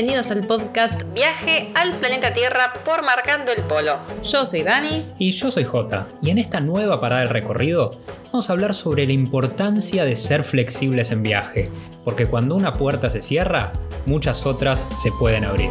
Bienvenidos al podcast Viaje al planeta Tierra por Marcando el Polo. Yo soy Dani. Y yo soy Jota. Y en esta nueva parada del recorrido vamos a hablar sobre la importancia de ser flexibles en viaje. Porque cuando una puerta se cierra, muchas otras se pueden abrir.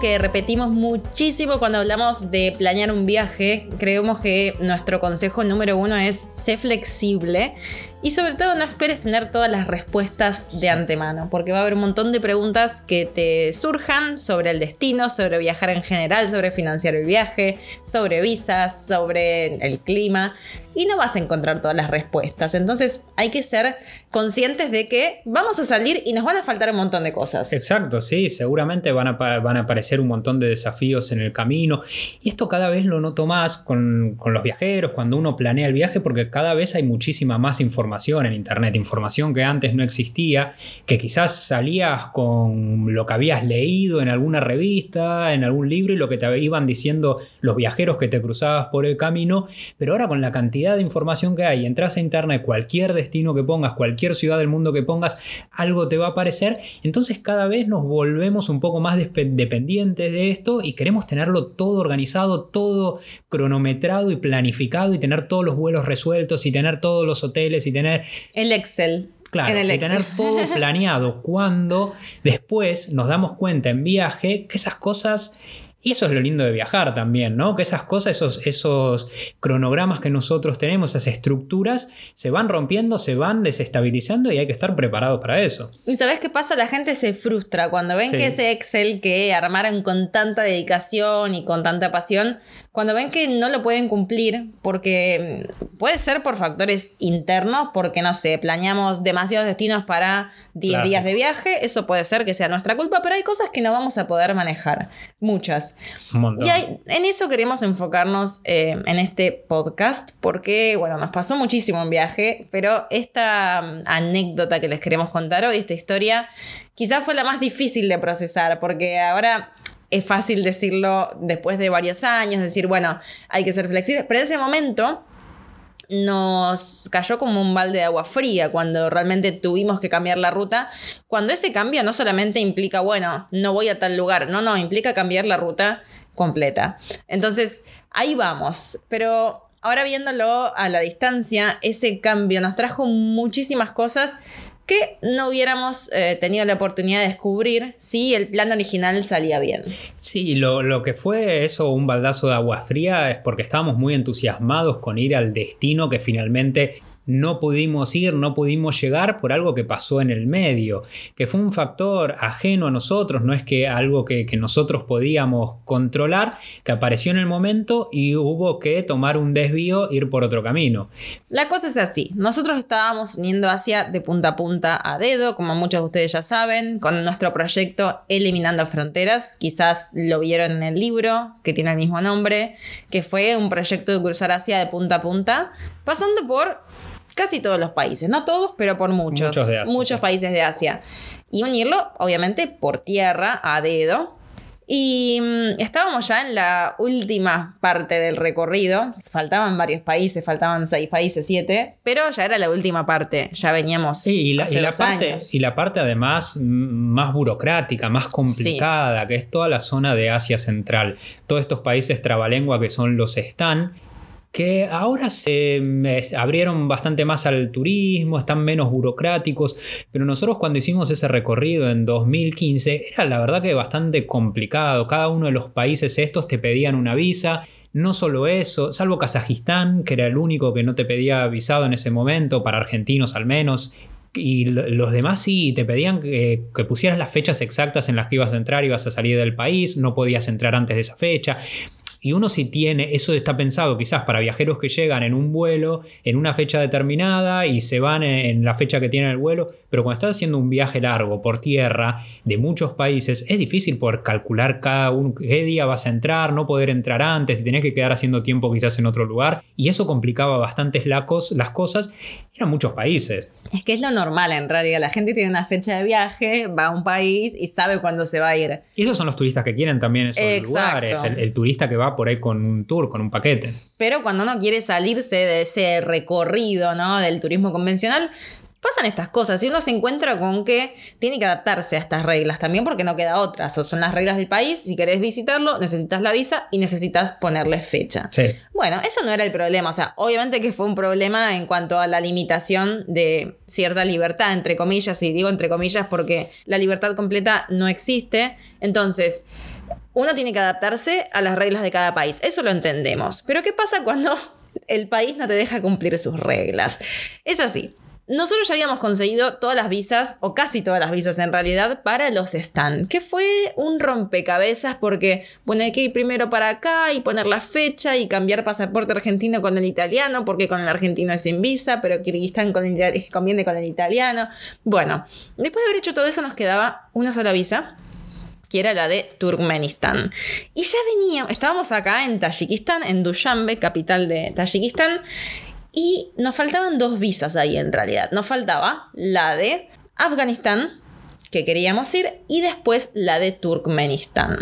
Que repetimos muchísimo cuando hablamos de planear un viaje, creemos que nuestro consejo número uno es ser flexible y sobre todo no esperes tener todas las respuestas de antemano, porque va a haber un montón de preguntas que te surjan sobre el destino, sobre viajar en general, sobre financiar el viaje, sobre visas, sobre el clima, y no vas a encontrar todas las respuestas. Entonces hay que ser conscientes de que vamos a salir y nos van a faltar un montón de cosas. Exacto, sí, seguramente van a, aparecer un montón de desafíos en el camino, y esto cada vez lo noto más con, con los viajeros, cuando uno planea el viaje, porque cada vez hay muchísima más información en Internet, información que antes no existía, que quizás salías con lo que habías leído en alguna revista, en algún libro y lo que te iban diciendo los viajeros que te cruzabas por el camino, pero ahora con la cantidad de información que hay, entras a Internet, cualquier destino que pongas, cualquier ciudad del mundo que pongas, algo te va a aparecer, entonces cada vez nos volvemos un poco más dependientes de esto y queremos tenerlo todo organizado, todo cronometrado y planificado y tener todos los vuelos resueltos y tener todos los hoteles tener... El Excel. Claro, y tener todo planeado cuando después nos damos cuenta en viaje que esas cosas y eso es lo lindo de viajar también, ¿no? Que esas cosas, esos, esos cronogramas que nosotros tenemos, esas estructuras, se van rompiendo, se van desestabilizando y hay que estar preparado para eso. ¿Y sabes qué pasa? La gente se frustra cuando ven que ese Excel que armaron con tanta dedicación y con tanta pasión, cuando ven que no lo pueden cumplir, porque mm, puede ser por factores internos, porque no sé, planeamos demasiados destinos para 10 días de viaje, eso puede ser que sea nuestra culpa, pero hay cosas que no vamos a poder manejar, muchas. Y en eso queremos enfocarnos eh, en este podcast, porque, bueno, nos pasó muchísimo en viaje, pero esta mm, anécdota que les queremos contar hoy, esta historia, quizás fue la más difícil de procesar, porque ahora es fácil decirlo después de varios años, decir, bueno, hay que ser flexibles, pero en ese momento nos cayó como un balde de agua fría cuando realmente tuvimos que cambiar la ruta. Cuando ese cambio no solamente implica, bueno, no voy a tal lugar, no, no, implica cambiar la ruta completa. Entonces, ahí vamos. Pero ahora viéndolo a la distancia, ese cambio nos trajo muchísimas cosas que no hubiéramos eh, tenido la oportunidad de descubrir si el plan original salía bien. Sí, lo, lo, que fue eso, un baldazo de agua fría, es porque estábamos muy entusiasmados con ir al destino que finalmente no pudimos ir, no pudimos llegar por algo que pasó en el medio, que fue un factor ajeno a nosotros, no es que algo que, nosotros podíamos controlar, que apareció en el momento y hubo que tomar un desvío, ir por otro camino. La cosa es así, nosotros estábamos yendo hacia de punta a punta a dedo, como muchos de ustedes ya saben, con nuestro proyecto Eliminando Fronteras, quizás lo vieron en el libro, que tiene el mismo nombre, que fue un proyecto de cruzar Asia de punta a punta, pasando por casi todos los países, no todos, pero por muchos, muchos, países de Asia. Y unirlo, obviamente, por tierra, a dedo. Y mm, estábamos ya en la última parte del recorrido. Faltaban varios países, faltaban seis países, siete, pero ya era la última parte. Ya veníamos. Sí, y la, parte, y la parte además más burocrática, más complicada, que es toda la zona de Asia Central. Todos estos países trabalengua que son los están que ahora se abrieron bastante más al turismo, están menos burocráticos, pero nosotros cuando hicimos ese recorrido en 2015 era la verdad que bastante complicado, cada uno de los países estos te pedían una visa, no solo eso, salvo Kazajistán, que era el único que no te pedía visado en ese momento, para argentinos al menos, y los demás sí te pedían que, que, pusieras las fechas exactas en las que ibas a entrar, ibas a salir del país, no podías entrar antes de esa fecha. Y uno si tiene, eso está pensado quizás para viajeros que llegan en un vuelo en una fecha determinada y se van en la fecha que tienen el vuelo, pero cuando estás haciendo un viaje largo por tierra de muchos países, es difícil poder calcular cada uno, qué día vas a entrar, no poder entrar antes, tenés que quedar haciendo tiempo quizás en otro lugar, y eso complicaba bastante las cosas. Eran muchos países. Es que es lo normal en realidad, la gente tiene una fecha de viaje, va a un país y sabe cuándo se va a ir. Y esos son los turistas que quieren también esos lugares, el turista que va va por ahí con un tour, con un paquete. Pero cuando uno quiere salirse de ese recorrido, ¿no? Del turismo convencional, pasan estas cosas y uno se encuentra con que tiene que adaptarse a estas reglas también porque no queda otra. son las reglas del país. Si querés visitarlo, necesitas la visa y necesitas ponerle fecha. Bueno, eso no era el problema. O sea, obviamente que fue un problema en cuanto a la limitación de cierta libertad, entre comillas, y digo entre comillas porque la libertad completa no existe. Entonces, uno tiene que adaptarse a las reglas de cada país. Eso lo entendemos. Pero ¿qué pasa cuando el país no te deja cumplir sus reglas? Es así. Nosotros ya habíamos conseguido todas las visas, o casi todas las visas en realidad, para los stand, que fue un rompecabezas porque pone que ir primero para acá y poner la fecha y cambiar pasaporte argentino con el italiano, porque con el argentino es sin visa, pero Kirguistán con el, conviene con el italiano. Bueno, después de haber hecho todo eso nos quedaba una sola visa que era la de Turkmenistán. Y ya venía, estábamos acá en Tayikistán, en Dushanbe, capital de Tayikistán, y nos faltaban dos visas ahí en realidad. Nos faltaba la de Afganistán, que queríamos ir, y después la de Turkmenistán.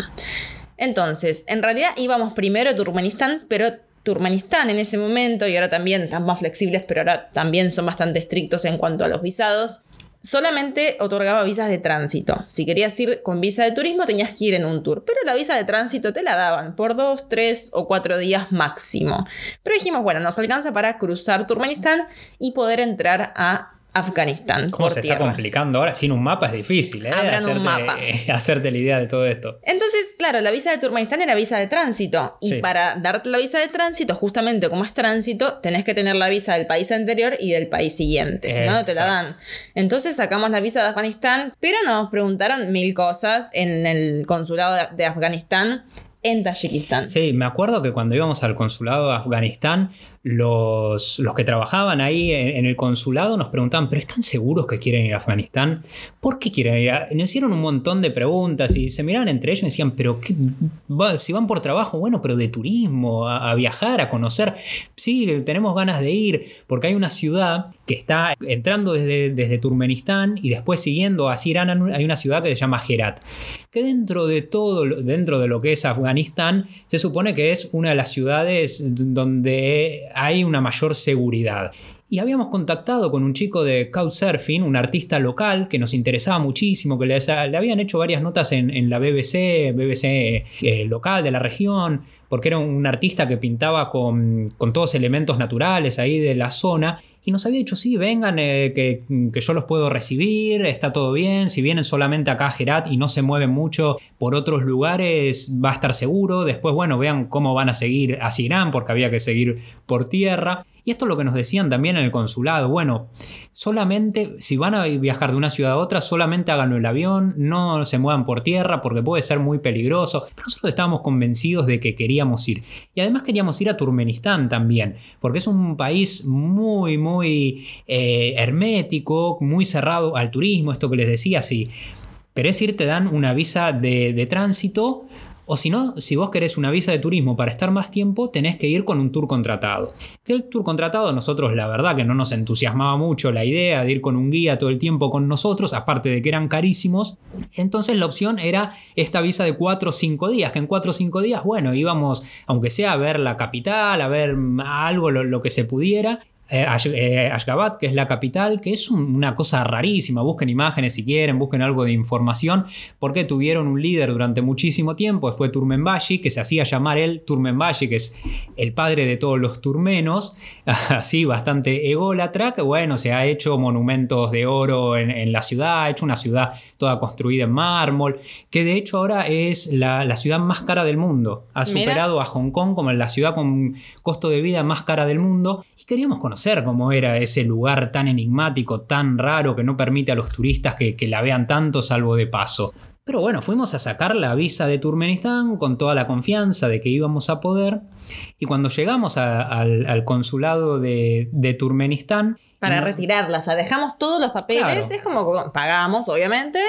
Entonces, en realidad íbamos primero a Turkmenistán, pero Turkmenistán en ese momento, y ahora también están más flexibles, pero ahora también son bastante estrictos en cuanto a los visados, solamente otorgaba visas de tránsito. Si querías ir con visa de turismo, tenías que ir en un tour. Pero la visa de tránsito te la daban por dos, tres o cuatro días máximo. Pero dijimos, bueno, nos alcanza para cruzar Turkmenistán y poder entrar a Afganistán. ¿Cómo se está complicando ahora? Sin un mapa es difícil, ¿eh? hacerte, un mapa. hacerte la idea de todo esto. Entonces, claro, la visa de Turkmenistán era visa de tránsito. Y para darte la visa de tránsito, justamente como es tránsito, tenés que tener la visa del país anterior y del país siguiente. Si no, no te la dan. Entonces sacamos la visa de Afganistán, pero nos preguntaron mil cosas en el consulado de Afganistán en Tayikistán. Sí, me acuerdo que cuando íbamos al consulado de Afganistán, los, los que trabajaban ahí en, el consulado nos preguntaban, ¿pero están seguros que quieren ir a Afganistán? ¿Por qué quieren ir? Nos hicieron un montón de preguntas y se miraban entre ellos y decían, ¿pero si van por trabajo, bueno, pero de turismo, a, viajar, a conocer. Sí, tenemos ganas de ir, porque hay una ciudad que está entrando desde, desde Turkmenistán y después siguiendo hacia Irán, hay una ciudad que se llama Herat, que dentro de todo, dentro de lo que es Afganistán, se supone que es una de las ciudades donde hay una mayor seguridad. Y habíamos contactado con un chico de Couchsurfing, un artista local que nos interesaba muchísimo, que le, habían hecho varias notas en, la BBC, BBC eh, local de la región, porque era un artista que pintaba con, con todos elementos naturales ahí de la zona y nos había dicho, sí, vengan, eh, que, yo los puedo recibir, está todo bien, si vienen solamente acá a Gerat y no se mueven mucho por otros lugares, va a estar seguro, después, bueno, vean cómo van a seguir hacia Irán, porque había que seguir por tierra. Y esto es lo que nos decían también en el consulado. Bueno, solamente si van a viajar de una ciudad a otra, solamente háganlo en el avión, no se muevan por tierra porque puede ser muy peligroso. Nosotros estábamos convencidos de que queríamos ir. Y además queríamos ir a Turkmenistán también, porque es un país muy, muy eh, hermético, muy cerrado al turismo. Esto que les decía, si querés ir, te dan una visa de, de tránsito o si no, si vos querés una visa de turismo para estar más tiempo, tenés que ir con un tour contratado. Que el tour contratado, nosotros la verdad que no nos entusiasmaba mucho la idea de ir con un guía todo el tiempo con nosotros, aparte de que eran carísimos. Entonces la opción era esta visa de 4 o 5 días, que en 4 o 5 días, bueno, íbamos, aunque sea a ver la capital, a ver algo, lo que se pudiera, eh, eh, Ashgabat, que es la capital, que es una cosa rarísima. Busquen imágenes si quieren, busquen algo de información, porque tuvieron un líder durante muchísimo tiempo, fue Turmenbashi, que se hacía llamar él Turmenbashi, que es el padre de todos los turmenos, así bastante ególatra, que bueno, se ha hecho monumentos de oro en, la ciudad, ha hecho una ciudad toda construida en mármol, que de hecho ahora es la, ciudad más cara del mundo. Ha superado a Hong Kong como la ciudad con costo de vida más cara del mundo y queríamos conocer cómo era ese lugar tan enigmático, tan raro, que no permite a los turistas que, la vean tanto salvo de paso. Pero bueno, fuimos a sacar la visa de Turkmenistán con toda la confianza de que íbamos a poder. Y cuando llegamos al, consulado de, de, Turkmenistán, para retirarla. O sea, dejamos todos los papeles, es como pagamos, obviamente,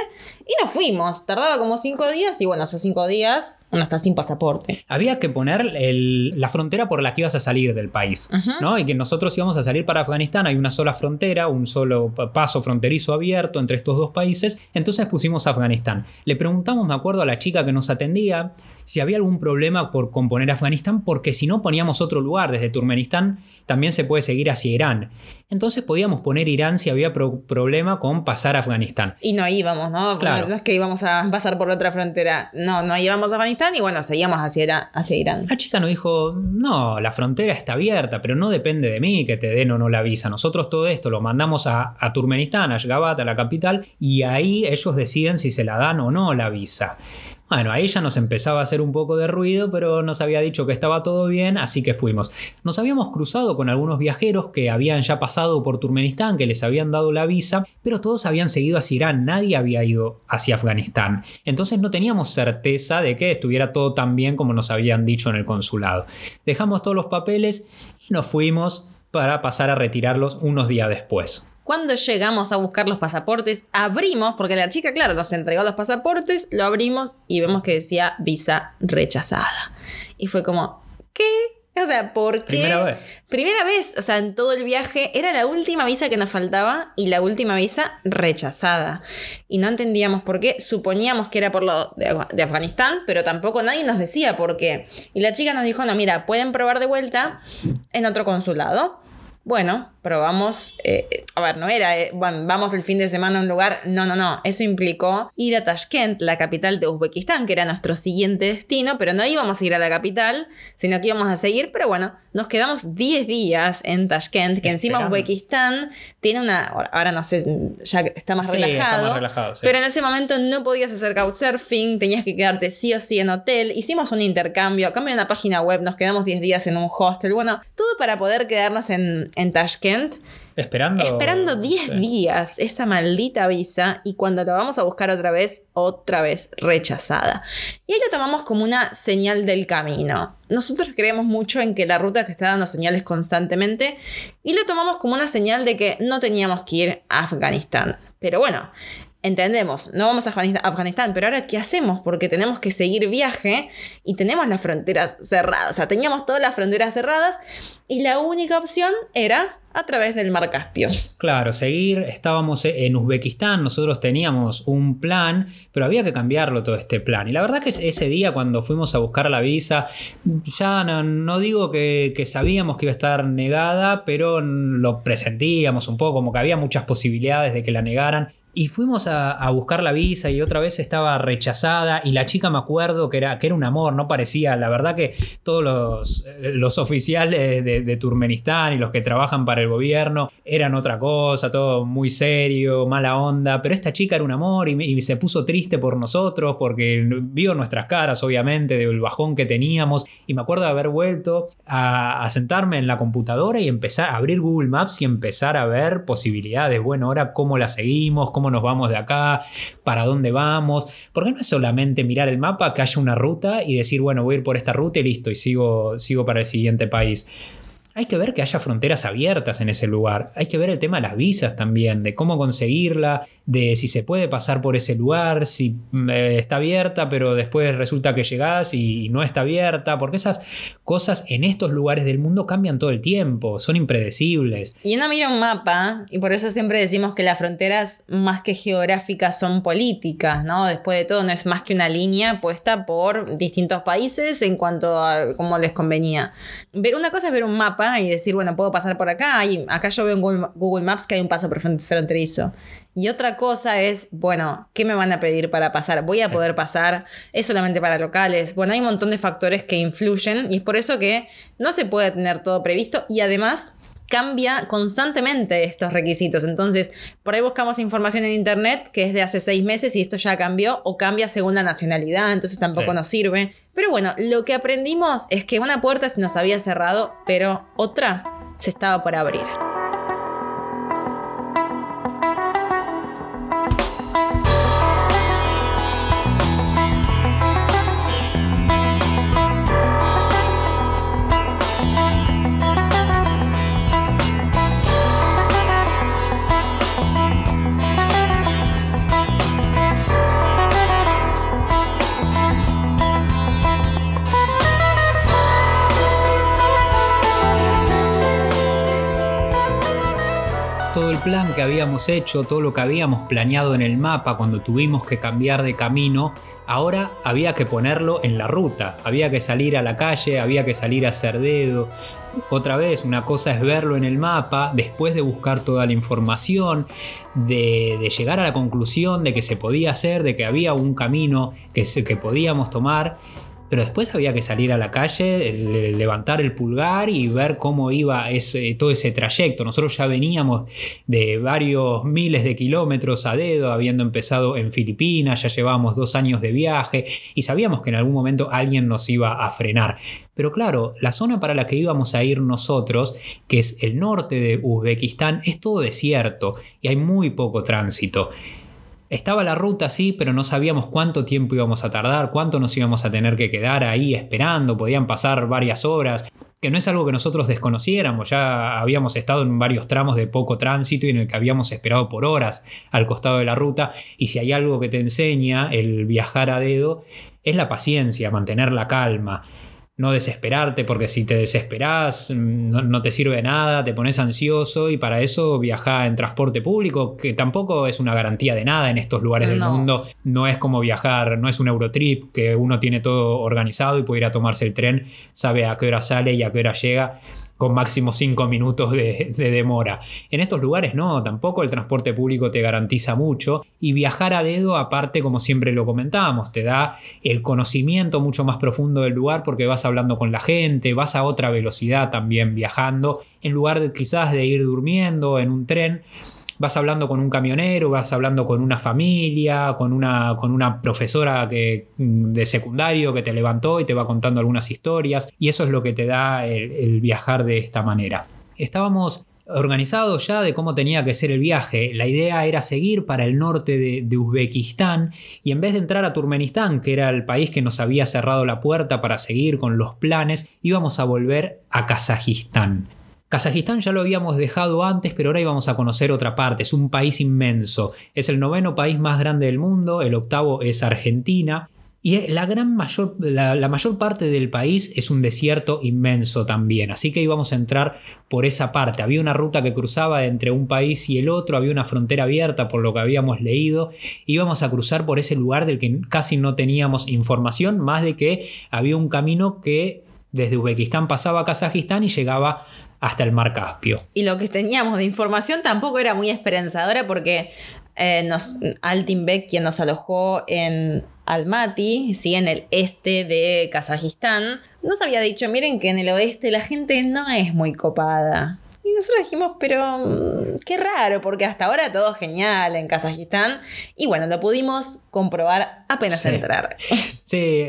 y nos fuimos. Tardaba como cinco días y bueno, esos cinco días uno está sin pasaporte. Había que poner la frontera por la que ibas a salir del país, ¿no? Y que nosotros íbamos a salir para Afganistán, hay una sola frontera, un solo paso fronterizo abierto entre estos dos países, entonces pusimos Afganistán. Le preguntamos, me acuerdo, a la chica que nos atendía si había algún problema por componer Afganistán, porque si no poníamos otro lugar desde Turkmenistán, también se puede seguir hacia Irán. Entonces podíamos poner Irán si había problema con pasar a Afganistán. Y no íbamos, ¿no? Claro. No es que íbamos a pasar por otra frontera. No, no íbamos a Afganistán y bueno, seguíamos hacia, hacia Irán. La chica nos dijo, no, la frontera está abierta, pero no depende de mí que te den o no la visa. Nosotros todo esto lo mandamos a, a Turkmenistán, a Ashgabat, a la capital, y ahí ellos deciden si se la dan o no la visa. Bueno, ahí ya nos empezaba a hacer un poco de ruido, pero nos había dicho que estaba todo bien, así que fuimos. Nos habíamos cruzado con algunos viajeros que habían ya pasado por Turkmenistán, que les habían dado la visa, pero todos habían seguido hacia Irán, nadie había ido hacia Afganistán. Entonces no teníamos certeza de que estuviera todo tan bien como nos habían dicho en el consulado. Dejamos todos los papeles y nos fuimos para pasar a retirarlos unos días después. Cuando llegamos a buscar los pasaportes, abrimos, porque la chica, claro, nos entregó los pasaportes, lo abrimos y vemos que decía visa rechazada. Y fue como, ¿qué? O sea, ¿por qué? Primera vez. Primera vez, o sea, en todo el viaje era la última visa que nos faltaba y la última visa rechazada. Y no entendíamos por qué. Suponíamos que era por lo de, de, Afganistán, pero tampoco nadie nos decía por qué. Y la chica nos dijo, no, mira, pueden probar de vuelta en otro consulado. Bueno, probamos, eh, a ver, no era, eh, bueno, vamos el fin de semana a un lugar, no, no, no, eso implicó ir a Tashkent, la capital de Uzbekistán, que era nuestro siguiente destino, pero no íbamos a ir a la capital, sino que íbamos a seguir, pero bueno, nos quedamos 10 días en Tashkent, que encima Uzbekistán tiene una, ahora no sé, ya está más relajado, pero en ese momento no podías hacer couchsurfing, tenías que quedarte sí o sí en hotel, hicimos un intercambio, a cambio de una página web, nos quedamos 10 días en un hostel, bueno, todo para poder quedarnos en, en Tashkent. Esperando. Esperando 10 días esa maldita visa y cuando la vamos a buscar otra vez, otra vez rechazada. Y ahí lo tomamos como una señal del camino. Nosotros creemos mucho en que la ruta te está dando señales constantemente y lo tomamos como una señal de que no teníamos que ir a Afganistán. Pero bueno, entendemos, no vamos a Afganistán, pero ahora ¿qué hacemos? Porque tenemos que seguir viaje y tenemos las fronteras cerradas. O sea, teníamos todas las fronteras cerradas y la única opción era a través del Mar Caspio. Claro, seguir, estábamos en Uzbekistán, nosotros teníamos un plan, pero había que cambiarlo todo este plan. Y la verdad que ese día cuando fuimos a buscar la visa, ya no, digo que, que, sabíamos que iba a estar negada, pero lo presentíamos un poco, como que había muchas posibilidades de que la negaran. Y fuimos a, buscar la visa y otra vez estaba rechazada y la chica me acuerdo que era, que era un amor, no parecía, la verdad que todos los, los oficiales de, de, Turmenistán y los que trabajan para el gobierno eran otra cosa, todo muy serio, mala onda, pero esta chica era un amor y, se puso triste por nosotros porque vio nuestras caras obviamente del bajón que teníamos y me acuerdo de haber vuelto a, sentarme en la computadora y empezar a abrir Google Maps y empezar a ver posibilidades, bueno, ahora cómo la seguimos, nos vamos de acá, para dónde vamos. Porque no es solamente mirar el mapa, que haya una ruta y decir, bueno, voy a ir por esta ruta y listo, y sigo, sigo para el siguiente país. Hay que ver que haya fronteras abiertas en ese lugar. Hay que ver el tema de las visas también, de cómo conseguirla, de si se puede pasar por ese lugar, si eh, está abierta, pero después resulta que llegás y no está abierta, porque esas cosas en estos lugares del mundo cambian todo el tiempo, son impredecibles. Y uno mira un mapa, y por eso siempre decimos que las fronteras más que geográficas son políticas, ¿no? Después de todo, no es más que una línea puesta por distintos países en cuanto a cómo les convenía. Ver una cosa es ver un mapa y decir, bueno, puedo pasar por acá. Y acá yo veo en Google, Maps que hay un paso fronterizo. Y otra cosa es, bueno, ¿qué me van a pedir para pasar? ¿Voy a poder pasar? ¿Es solamente para locales? Bueno, hay un montón de factores que influyen y es por eso que no se puede tener todo previsto y además cambia constantemente estos requisitos. Entonces, por ahí buscamos información en internet que es de hace seis meses y esto ya cambió o cambia según la nacionalidad, entonces tampoco nos sirve. Pero bueno, lo que aprendimos es que una puerta se nos había cerrado, pero otra se estaba por abrir. Habíamos hecho, todo lo que habíamos planeado en el mapa cuando tuvimos que cambiar de camino, ahora había que ponerlo en la ruta, había que salir a la calle, había que salir a hacer dedo. Otra vez, una cosa es verlo en el mapa, después de buscar toda la información, de, llegar a la conclusión de que se podía hacer, de que había un camino que, que podíamos tomar pero después había que salir a la calle, levantar el pulgar y ver cómo iba ese, todo ese trayecto. Nosotros ya veníamos de varios miles de kilómetros a dedo, habiendo empezado en Filipinas, ya llevábamos dos años de viaje y sabíamos que en algún momento alguien nos iba a frenar. Pero claro, la zona para la que íbamos a ir nosotros, que es el norte de Uzbekistán, es todo desierto y hay muy poco tránsito. Estaba la ruta, sí, pero no sabíamos cuánto tiempo íbamos a tardar, cuánto nos íbamos a tener que quedar ahí esperando, podían pasar varias horas, que no es algo que nosotros desconociéramos, ya habíamos estado en varios tramos de poco tránsito y en el que habíamos esperado por horas al costado de la ruta, y si hay algo que te enseña el viajar a dedo, es la paciencia, mantener la calma no desesperarte, porque si te desesperás mm, no, te sirve nada, te pones ansioso y para eso viajar en transporte público, que tampoco es una garantía de nada en estos lugares del mundo. No es como viajar, no es un Eurotrip que uno tiene todo organizado y puede ir a tomarse el tren, sabe a qué hora sale y a qué hora llega con máximo 5 minutos de, demora. En estos lugares no, tampoco el transporte público te garantiza mucho y viajar a dedo aparte, como siempre lo comentábamos, te da el conocimiento mucho más profundo del lugar porque vas hablando con la gente, vas a otra velocidad también viajando, en lugar de quizás de ir durmiendo en un tren vas hablando con un camionero, vas hablando con una familia, con una, con una profesora que, mm, de secundario que te levantó y te va contando algunas historias. Y eso es lo que te da el, viajar de esta manera. Estábamos organizados ya de cómo tenía que ser el viaje. La idea era seguir para el norte de, de, Uzbekistán y en vez de entrar a Turkmenistán, que era el país que nos había cerrado la puerta para seguir con los planes, íbamos a volver a Kazajistán. Kazajistán ya lo habíamos dejado antes, pero ahora íbamos a conocer otra parte. Es un país inmenso. Es el noveno país más grande del mundo, el octavo es Argentina. Y la, gran mayor, la, mayor parte del país es un desierto inmenso también, así que íbamos a entrar por esa parte. Había una ruta que cruzaba entre un país y el otro, había una frontera abierta por lo que habíamos leído. Íbamos a cruzar por ese lugar del que casi no teníamos información, más de que había un camino que desde Uzbekistán pasaba a Kazajistán y llegaba hasta el mar Caspio. Y lo que teníamos de información tampoco era muy esperanzadora porque eh, nos, Altinbek, quien nos alojó en Almaty, ¿sí? en el este de Kazajistán, nos había dicho, miren que en el oeste la gente no es muy copada. Y nosotros dijimos, pero mm, qué raro, porque hasta ahora todo genial en Kazajistán. Y bueno, lo pudimos comprobar apenas entrar. Sí,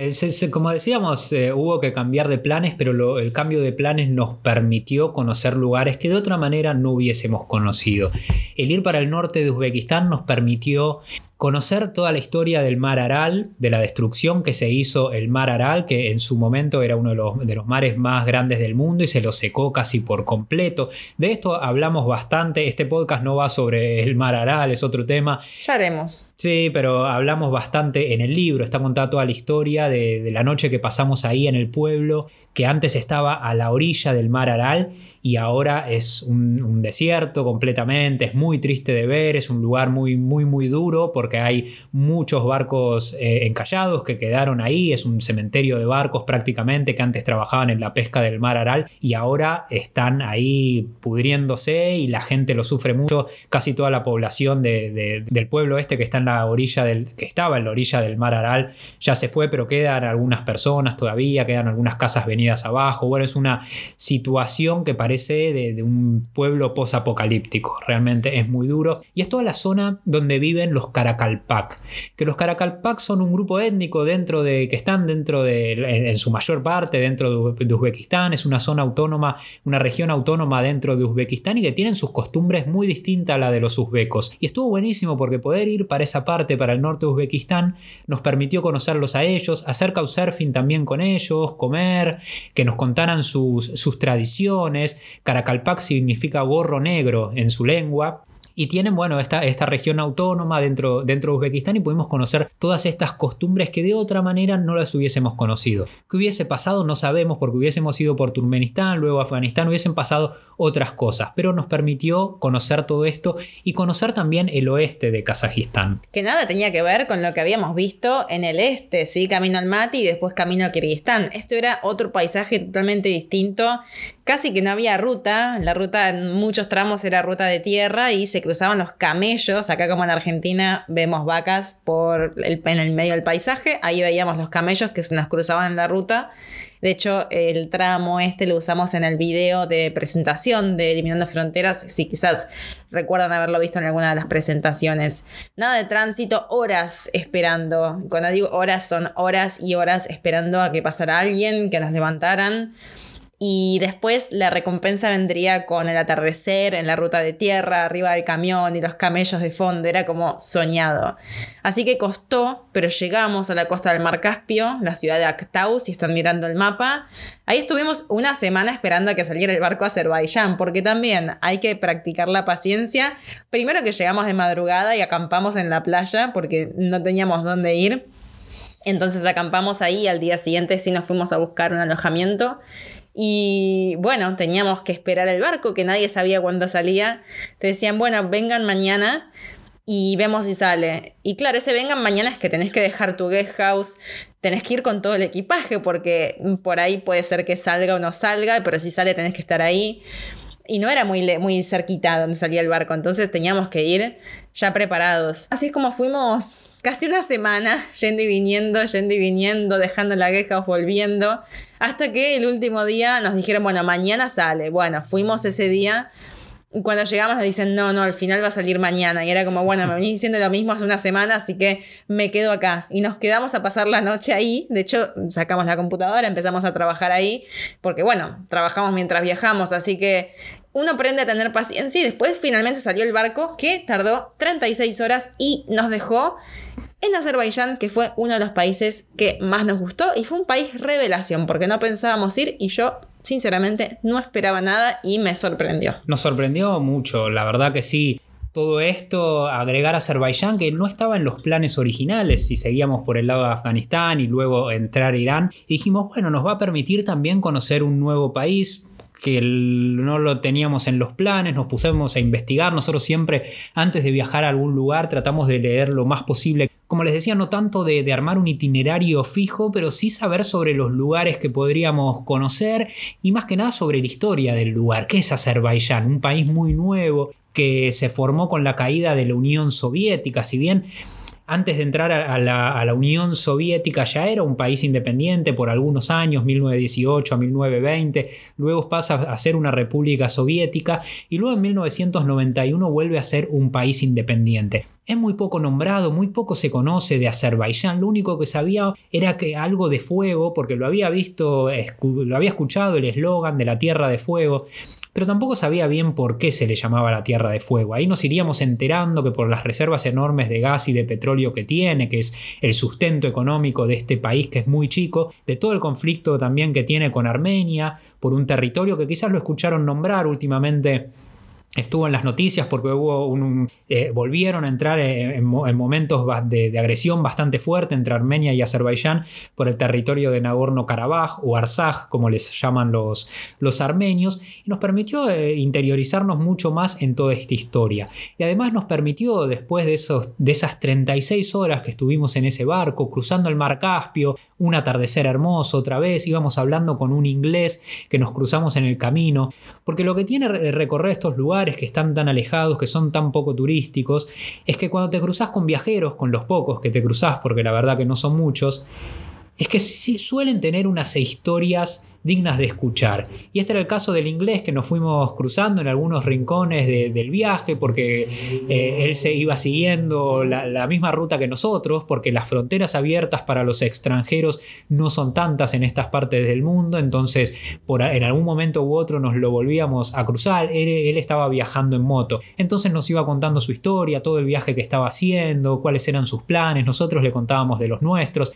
como decíamos, eh, hubo que cambiar de planes, pero el cambio de planes nos permitió conocer lugares que de otra manera no hubiésemos conocido. El ir para el norte de Uzbekistán nos permitió conocer toda la historia del mar Aral, de la destrucción que se hizo el mar Aral, que en su momento era uno de los, de los, mares más grandes del mundo y se lo secó casi por completo. De esto hablamos bastante, este podcast no va sobre el mar Aral, es otro tema. Ya haremos. Sí, pero hablamos bastante en el libro, está contada toda la historia de, de la noche que pasamos ahí en el pueblo, que antes estaba a la orilla del mar Aral y ahora es un, desierto completamente, es muy triste de ver, es un lugar muy, muy, muy duro porque hay muchos barcos eh, encallados que quedaron ahí, es un cementerio de barcos prácticamente que antes trabajaban en la pesca del mar Aral y ahora están ahí pudriéndose y la gente lo sufre mucho, casi toda la población del pueblo este que está en la orilla del, que estaba en la orilla del mar Aral ya se fue, pero quedan algunas personas todavía, quedan algunas casas venidas abajo, bueno, es una situación que parece de, un pueblo posapocalíptico. Realmente es muy duro. Y es toda la zona donde viven los Karakalpak. Que los Karakalpak son un grupo étnico dentro de. que están dentro de. en, su mayor parte dentro de, Uzbekistán. Es una zona autónoma, una región autónoma dentro de Uzbekistán y que tienen sus costumbres muy distintas a la de los uzbecos. Y estuvo buenísimo porque poder ir para esa parte, para el norte de Uzbekistán, nos permitió conocerlos a ellos, hacer couchsurfing también con ellos, comer, que nos contaran sus, sus tradiciones, Caracalpac significa gorro negro en su lengua. Y tienen, bueno, esta, esta región autónoma dentro, dentro de Uzbekistán y pudimos conocer todas estas costumbres que de otra manera no las hubiésemos conocido. ¿Qué hubiese pasado? No sabemos porque hubiésemos ido por Turkmenistán, luego Afganistán, hubiesen pasado otras cosas, pero nos permitió conocer todo esto y conocer también el oeste de Kazajistán. Que nada tenía que ver con lo que habíamos visto en el este, ¿sí? Camino al Mati y después camino a Kirguistán. Esto era otro paisaje totalmente distinto casi que no había ruta, la ruta en muchos tramos era ruta de tierra y se cruzaban los camellos, acá como en Argentina vemos vacas por en el medio del paisaje, ahí veíamos los camellos que se nos cruzaban en la ruta. De hecho, el tramo este lo usamos en el video de presentación de Eliminando Fronteras, si quizás recuerdan haberlo visto en alguna de las presentaciones. Nada de tránsito, horas esperando. Cuando digo horas, son horas y horas esperando a que pasara alguien, que nos levantaran y después la recompensa vendría con el atardecer en la ruta de tierra, arriba del camión y los camellos de fondo, era como soñado. Así que costó, pero llegamos a la costa del Mar Caspio, la ciudad de Aktau, si están mirando el mapa. Ahí estuvimos una semana esperando a que saliera el barco a Azerbaiyán, porque también hay que practicar la paciencia. Primero que llegamos de madrugada y acampamos en la playa porque no teníamos dónde ir. Entonces acampamos ahí y al día siguiente sí nos fuimos a buscar un alojamiento y bueno, teníamos que esperar el barco, que nadie sabía cuándo salía. Te decían, bueno, vengan mañana y vemos si sale. Y claro, ese vengan mañana es que tenés que dejar tu guest house, tenés que ir con todo el equipaje, porque por ahí puede ser que salga o no salga, pero si sale tenés que estar ahí. Y no era muy, muy cerquita donde salía el barco, entonces teníamos que ir ya preparados. Así es como fuimos casi una semana yendo y viniendo, yendo y viniendo, dejando la queja volviendo, hasta que el último día nos dijeron, bueno, mañana sale. Bueno, fuimos ese día. Cuando llegamos nos dicen, no, no, al final va a salir mañana. Y era como, bueno, me venís diciendo lo mismo hace una semana, así que me quedo acá. Y nos quedamos a pasar la noche ahí. De hecho, sacamos la computadora, empezamos a trabajar ahí, porque bueno, trabajamos mientras viajamos, así que uno aprende a tener paciencia y después finalmente salió el barco que tardó 36 horas y nos dejó en Azerbaiyán, que fue uno de los países que más nos gustó y fue un país revelación porque no pensábamos ir y yo sinceramente no esperaba nada y me sorprendió. Nos sorprendió mucho, la verdad que sí. Todo esto, agregar a Azerbaiyán, que no estaba en los planes originales, si seguíamos por el lado de Afganistán y luego entrar a Irán, dijimos, bueno, nos va a permitir también conocer un nuevo país, que no lo teníamos en los planes, nos pusimos a investigar. Nosotros siempre, antes de viajar a algún lugar, tratamos de leer lo más posible. Como les decía, no tanto de, de armar un itinerario fijo, pero sí saber sobre los lugares que podríamos conocer y más que nada sobre la historia del lugar. ¿Qué es Azerbaiyán? Un país muy nuevo que se formó con la caída de la Unión Soviética. Si bien antes de entrar a la, Unión Soviética ya era un país independiente por algunos años, 1918 a 1920, luego pasa a ser una república soviética y luego en 1991 vuelve a ser un país independiente. Es muy poco nombrado, muy poco se conoce de Azerbaiyán. Lo único que sabía era que algo de fuego, porque lo había visto, lo había escuchado el eslogan de la Tierra de Fuego, pero tampoco sabía bien por qué se le llamaba la Tierra de Fuego. Ahí nos iríamos enterando que por las reservas enormes de gas y de petróleo que tiene, que es el sustento económico de este país que es muy chico, de todo el conflicto también que tiene con Armenia, por un territorio que quizás lo escucharon nombrar últimamente estuvo en las noticias porque hubo un, eh, volvieron a entrar en, momentos de, agresión bastante fuerte entre Armenia y Azerbaiyán por el territorio de Nagorno-Karabaj o Arzaj, como les llaman los, los armenios, y nos permitió eh, interiorizarnos mucho más en toda esta historia. Y además nos permitió, después de, esos, de esas 36 horas que estuvimos en ese barco, cruzando el mar Caspio, un atardecer hermoso otra vez, íbamos hablando con un inglés que nos cruzamos en el camino, porque lo que tiene recorrer estos lugares que están tan alejados, que son tan poco turísticos, es que cuando te cruzas con viajeros, con los pocos que te cruzas, porque la verdad que no son muchos, es que sí suelen tener unas historias dignas de escuchar. Y este era el caso del inglés que nos fuimos cruzando en algunos rincones del viaje porque eh, él se iba siguiendo la, misma ruta que nosotros, porque las fronteras abiertas para los extranjeros no son tantas en estas partes del mundo, entonces por, en algún momento u otro nos lo volvíamos a cruzar, él, él estaba viajando en moto, entonces nos iba contando su historia, todo el viaje que estaba haciendo, cuáles eran sus planes, nosotros le contábamos de los nuestros.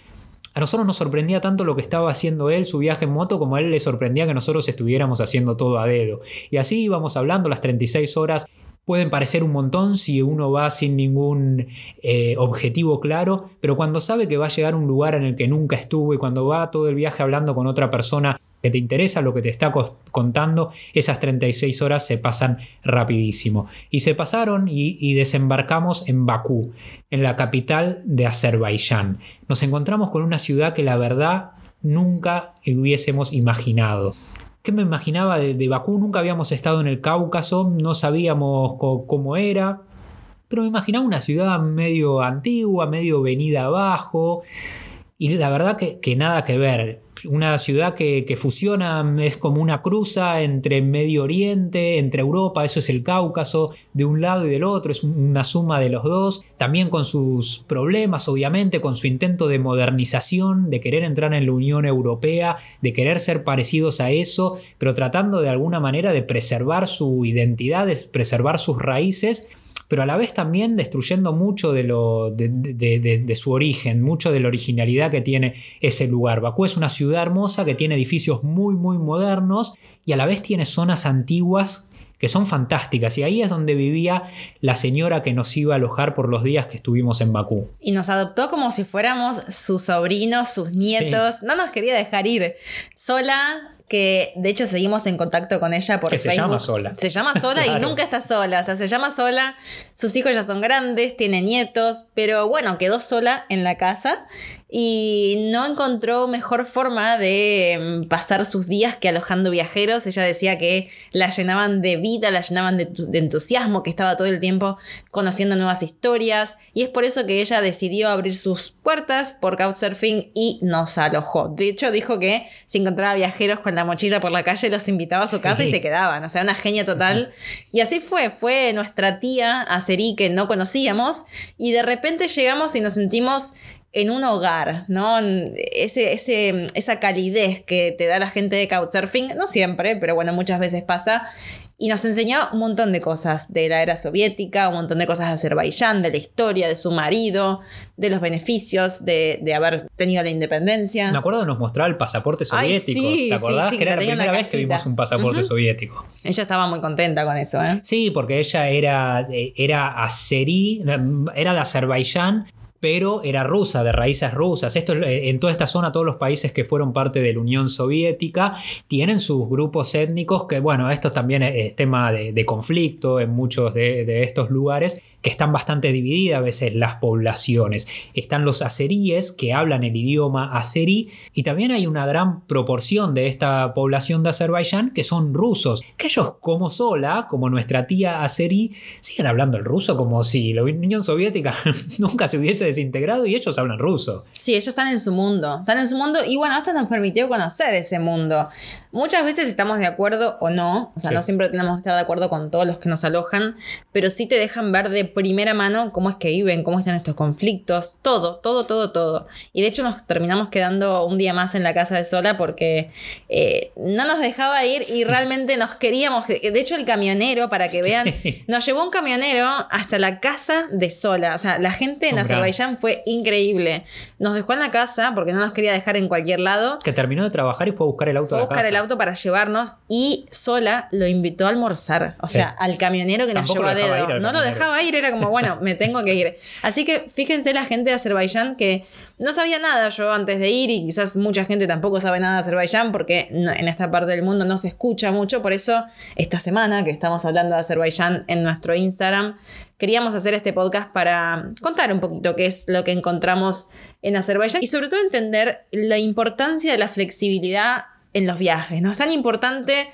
A nosotros nos sorprendía tanto lo que estaba haciendo él, su viaje en moto, como a él le sorprendía que nosotros estuviéramos haciendo todo a dedo. Y así íbamos hablando las 36 horas pueden parecer un montón si uno va sin ningún eh, objetivo claro, pero cuando sabe que va a llegar a un lugar en el que nunca estuvo y cuando va todo el viaje hablando con otra persona que te interesa lo que te está contando, esas 36 horas se pasan rapidísimo. Y se pasaron y, desembarcamos en Bakú, en la capital de Azerbaiyán. Nos encontramos con una ciudad que la verdad nunca hubiésemos imaginado. ¿Qué me imaginaba de, Bakú? Nunca habíamos estado en el Cáucaso, no sabíamos cómo era, pero me imaginaba una ciudad medio antigua, medio venida abajo, y la verdad que nada que ver. Una ciudad que, fusiona, es como una cruza entre Medio Oriente, entre Europa, eso es el Cáucaso, de un lado y del otro, es una suma de los dos, también con sus problemas, obviamente, con su intento de modernización, de querer entrar en la Unión Europea, de querer ser parecidos a eso, pero tratando de alguna manera de preservar su identidad, de preservar sus raíces pero a la vez también destruyendo mucho de, lo, de, su origen, mucho de la originalidad que tiene ese lugar. Bakú es una ciudad hermosa que tiene edificios muy, muy modernos y a la vez tiene zonas antiguas que son fantásticas. Y ahí es donde vivía la señora que nos iba a alojar por los días que estuvimos en Bakú. Y nos adoptó como si fuéramos sus sobrinos, sus nietos. No nos quería dejar ir sola que de hecho seguimos en contacto con ella por que se llama sola. Se llama sola y nunca está sola, o sea, se llama sola, sus hijos ya son grandes, tiene nietos, pero bueno, quedó sola en la casa y no encontró mejor forma de mm, pasar sus días que alojando viajeros. Ella decía que la llenaban de vida, la llenaban de, entusiasmo, que estaba todo el tiempo conociendo nuevas historias y es por eso que ella decidió abrir sus puertas por Couchsurfing y nos alojó. De hecho, dijo que si encontraba viajeros con la mochila por la calle los invitaba a su casa y se quedaban. O sea, una genia total. Y así fue, fue nuestra tía Aceri que no conocíamos y de repente llegamos y nos sentimos en un hogar, ¿no? Ese, ese, esa calidez que te da la gente de Couchsurfing, no siempre, pero bueno, muchas veces pasa. Y nos enseñó un montón de cosas de la era soviética, un montón de cosas de Azerbaiyán, de la historia, de su marido, de los beneficios de, haber tenido la independencia. Me acuerdo de nos mostrar el pasaporte soviético. ¿Te acordás? que era la primera vez que vimos un pasaporte soviético. Ella estaba muy contenta con eso, ¿eh? Sí, porque ella era, eh, era azerí, era de Azerbaiyán, pero era rusa, de raíces rusas. Esto, eh, en toda esta zona, todos los países que fueron parte de la Unión Soviética tienen sus grupos étnicos, que bueno, esto también es, tema de, conflicto en muchos de estos lugares, que están bastante divididas a veces las poblaciones. Están los azeríes que hablan el idioma azerí y también hay una gran proporción de esta población de Azerbaiyán que son rusos, que ellos como sola, como nuestra tía azerí, siguen hablando el ruso como si la Unión Soviética nunca se hubiese desintegrado y ellos hablan ruso. Sí, ellos están en su mundo, están en su mundo y bueno, esto nos permitió conocer ese mundo. Muchas veces estamos de acuerdo o no, o sea, no siempre tenemos que estar de acuerdo con todos los que nos alojan, pero sí te dejan ver de primera mano cómo es que viven, cómo están estos conflictos, todo, todo, todo, todo. Y de hecho nos terminamos quedando un día más en la casa de Sola porque eh, no nos dejaba ir y realmente nos queríamos. De hecho, el camionero, para que vean, nos llevó un camionero hasta la casa de Sola. O sea, la gente en Azerbaiyán fue increíble. Nos dejó en la casa porque no nos quería dejar en cualquier lado. Que terminó de trabajar y fue a buscar el auto a, la buscar el auto para llevarnos y sola lo invitó a almorzar. O sea, al camionero que nos llevó a dedo. No lo dejaba ir, era como, bueno, me tengo que ir. Así que fíjense la gente de Azerbaiyán que no sabía nada yo antes de ir y quizás mucha gente tampoco sabe nada de Azerbaiyán porque en esta parte del mundo no se escucha mucho. Por eso, esta semana que estamos hablando de Azerbaiyán en nuestro Instagram, queríamos hacer este podcast para contar un poquito qué es lo que encontramos en Azerbaiyán y sobre todo entender la importancia de la flexibilidad en los viajes. No es tan importante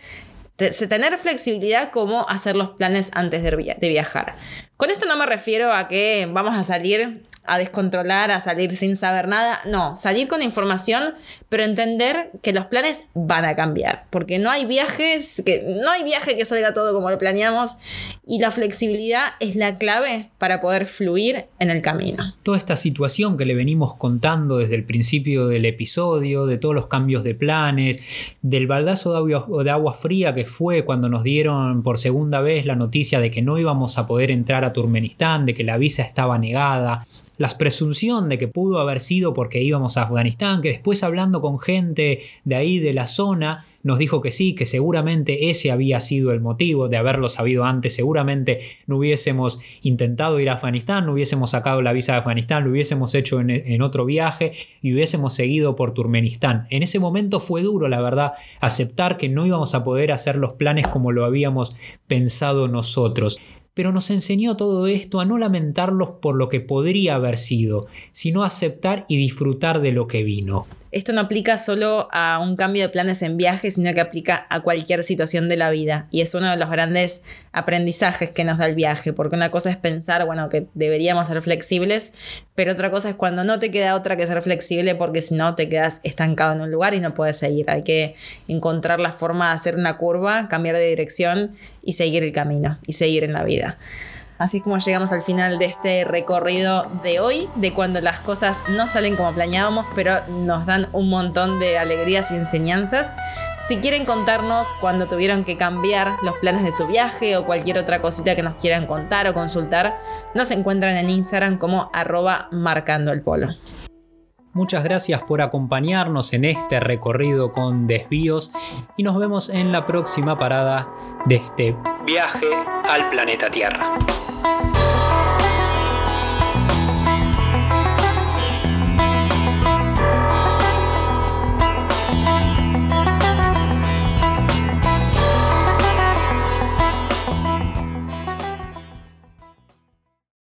tener flexibilidad como hacer los planes antes de viajar. Con esto no me refiero a que vamos a salir a descontrolar, a salir sin saber nada. No, salir con información, pero entender que los planes van a cambiar. Porque no hay viajes, que no hay viaje que salga todo como lo planeamos. Y la flexibilidad es la clave para poder fluir en el camino. Toda esta situación que le venimos contando desde el principio del episodio, de todos los cambios de planes, del baldazo de agua, de agua fría que fue cuando nos dieron por segunda vez la noticia de que no íbamos a poder entrar a Turmenistán, de que la visa estaba negada la presunción de que pudo haber sido porque íbamos a Afganistán, que después hablando con gente de ahí de la zona, nos dijo que sí, que seguramente ese había sido el motivo de haberlo sabido antes, seguramente no hubiésemos intentado ir a Afganistán, no hubiésemos sacado la visa de Afganistán, lo hubiésemos hecho en, en otro viaje y hubiésemos seguido por Turkmenistán. En ese momento fue duro, la verdad, aceptar que no íbamos a poder hacer los planes como lo habíamos pensado nosotros pero nos enseñó todo esto a no lamentarlos por lo que podría haber sido, sino a aceptar y disfrutar de lo que vino esto no aplica solo a un cambio de planes en viaje, sino que aplica a cualquier situación de la vida. Y es uno de los grandes aprendizajes que nos da el viaje, porque una cosa es pensar, bueno, que deberíamos ser flexibles, pero otra cosa es cuando no te queda otra que ser flexible, porque si no te quedas estancado en un lugar y no puedes seguir. Hay que encontrar la forma de hacer una curva, cambiar de dirección y seguir el camino y seguir en la vida. Así como llegamos al final de este recorrido de hoy, de cuando las cosas no salen como planeábamos, pero nos dan un montón de alegrías y enseñanzas. Si quieren contarnos cuando tuvieron que cambiar los planes de su viaje o cualquier otra cosita que nos quieran contar o consultar, nos encuentran en Instagram como arroba marcando el polo. Muchas gracias por acompañarnos en este recorrido con desvíos y nos vemos en la próxima parada de este viaje al planeta Tierra.